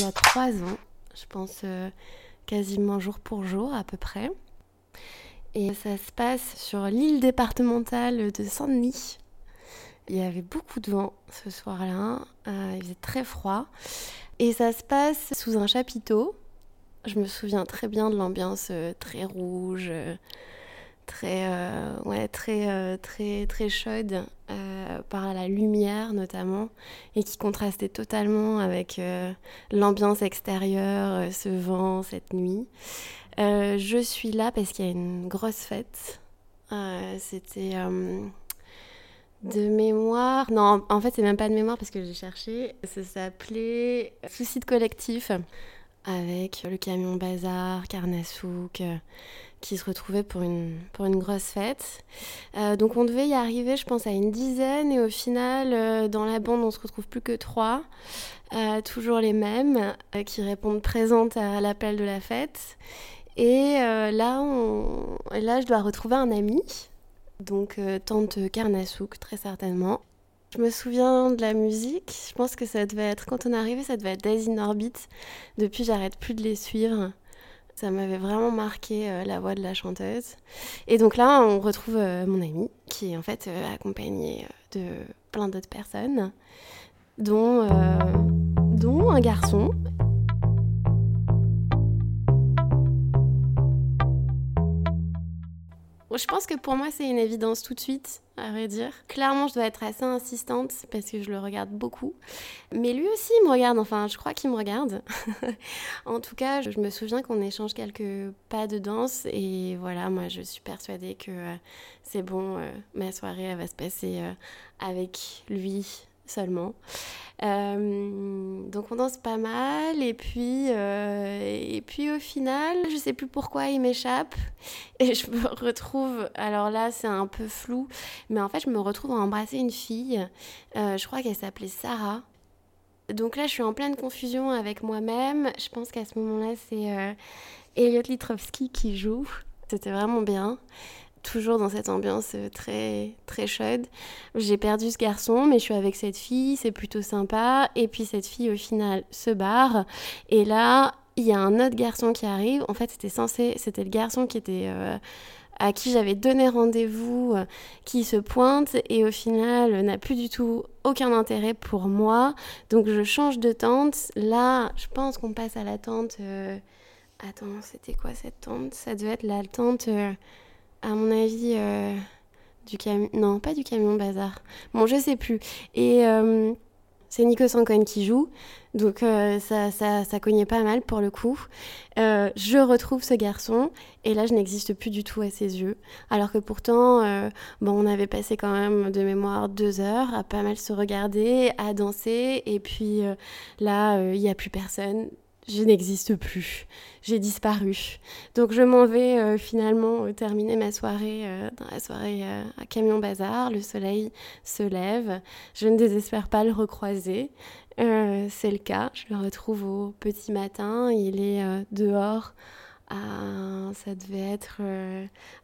il y a trois ans, je pense quasiment jour pour jour à peu près. Et ça se passe sur l'île départementale de Saint-Denis. Il y avait beaucoup de vent ce soir-là, il faisait très froid. Et ça se passe sous un chapiteau. Je me souviens très bien de l'ambiance très rouge, très, euh, ouais, très, euh, très, très chaude euh, par la lumière notamment et qui contrastait totalement avec l'ambiance extérieure, ce vent, cette nuit. je suis là parce qu'il y a une grosse fête. C'était de mémoire. Non, en fait, c'est même pas de mémoire parce que j'ai cherché. Ça s'appelait Suicide collectif avec le camion bazar, Carnasouk qui se retrouvaient pour une, grosse fête. Euh, donc on devait y arriver, je pense, à une dizaine, et au final, euh, dans la bande, on se retrouve plus que trois, euh, toujours les mêmes, qui répondent présentes à l'appel de la fête. Et là, on... là, je dois retrouver un ami, donc tante Karnasouk, très certainement. Je me souviens de la musique, je pense que ça devait être, quand on est arrivé, ça devait être Days in Orbit. Depuis, j'arrête plus de les suivre. Ça m'avait vraiment marqué euh, la voix de la chanteuse. Et donc là, on retrouve euh, mon ami qui est en fait euh, accompagné de plein d'autres personnes, dont un garçon Je pense que pour moi, c'est une évidence tout de suite, à vrai dire. Clairement, je dois être assez insistante parce que je le regarde beaucoup. Mais lui aussi, il me regarde. Enfin, je crois qu'il me regarde. en tout cas, je me souviens qu'on échange quelques pas de danse. Et voilà, moi, je suis persuadée que euh, c'est bon, euh, ma soirée, elle va se passer euh, avec lui seulement. Euh, donc on danse pas mal et puis, euh, et puis au final, je sais plus pourquoi il m'échappe et je me retrouve, alors là c'est un peu flou, mais en fait je me retrouve à embrasser une fille, euh, je crois qu'elle s'appelait Sarah. Donc là je suis en pleine confusion avec moi-même, je pense qu'à ce moment-là c'est Elliot Litrovski qui joue, c'était vraiment bien toujours dans cette ambiance euh, très très chaude. J'ai perdu ce garçon, mais je suis avec cette fille, c'est plutôt sympa. Et puis cette fille au final se barre. Et là, il y a un autre garçon qui arrive. En fait, c'était censé, c'était le garçon qui était euh, à qui j'avais donné rendez-vous, euh, qui se pointe et au final n'a plus du tout aucun intérêt pour moi. Donc je change de tente. Là, je pense qu'on passe à la tente. Attends, c'était quoi cette tente? Ça devait être la tente à mon avis, euh, du camion. Non, pas du camion bazar. Bon, je sais plus. Et euh, c'est Nico Sancon qui joue. Donc euh, ça, ça, ça, cognait pas mal pour le coup. je retrouve ce garçon et là je n'existe plus du tout à ses yeux. Alors que pourtant, bon, on avait passé quand même de mémoire deux heures à pas mal se regarder, à danser et puis là il n'y a plus personne je n'existe plus, j'ai disparu. Donc je m'en vais euh, finalement euh, terminer ma soirée euh, dans la soirée à Camion Bazar. Le soleil se lève, je ne désespère pas le recroiser. c'est le cas, je le retrouve au petit matin, il est dehors. ça devait être.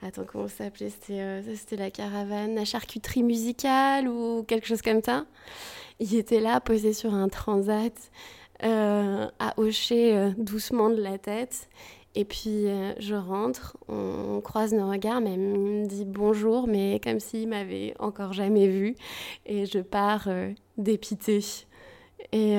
attends, comment ça s'appelait? C'était la caravane, la charcuterie musicale ou quelque chose comme ça. Il était là, posé sur un transat. Euh, à hocher euh, doucement de la tête. Et puis euh, je rentre, on, croise nos regards, mais il me dit bonjour, mais comme s'il m'avait encore jamais vu. Et je pars dépitée. Et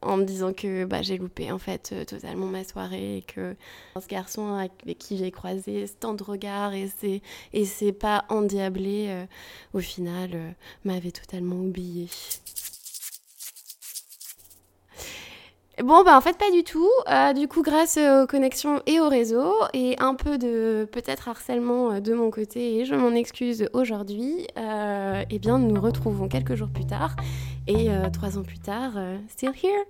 en me disant que bah, j'ai loupé en fait totalement ma soirée et que ce garçon avec qui j'ai croisé tant de regards et c'est et c'est pas endiablé au final m'avait totalement oublié. Bon, bah en fait, pas du tout. Euh, du coup, grâce aux connexions et au réseau, et un peu de peut-être harcèlement euh, de mon côté, et je m'en excuse aujourd'hui, euh, eh bien, nous nous retrouvons quelques jours plus tard, et trois ans plus tard, still here!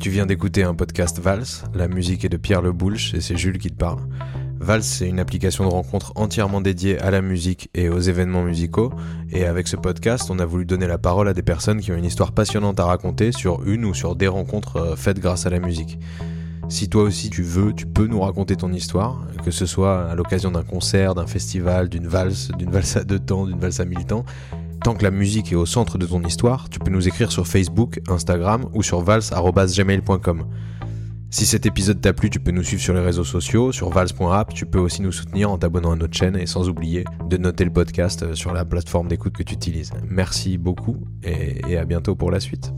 Tu viens d'écouter un podcast Vals, la musique est de Pierre Le Boulch et c'est Jules qui te parle. Vals, c'est une application de rencontre entièrement dédiée à la musique et aux événements musicaux. Et avec ce podcast, on a voulu donner la parole à des personnes qui ont une histoire passionnante à raconter sur une ou sur des rencontres euh, faites grâce à la musique. Si toi aussi tu veux, tu peux nous raconter ton histoire, que ce soit à l'occasion d'un concert, d'un festival, d'une valse, d'une valse à deux temps, d'une valse à mille temps. Tant que la musique est au centre de ton histoire, tu peux nous écrire sur Facebook, Instagram ou sur vals.gmail.com. Si cet épisode t'a plu, tu peux nous suivre sur les réseaux sociaux, sur vals.app, tu peux aussi nous soutenir en t'abonnant à notre chaîne et sans oublier de noter le podcast sur la plateforme d'écoute que tu utilises. Merci beaucoup et, et à bientôt pour la suite.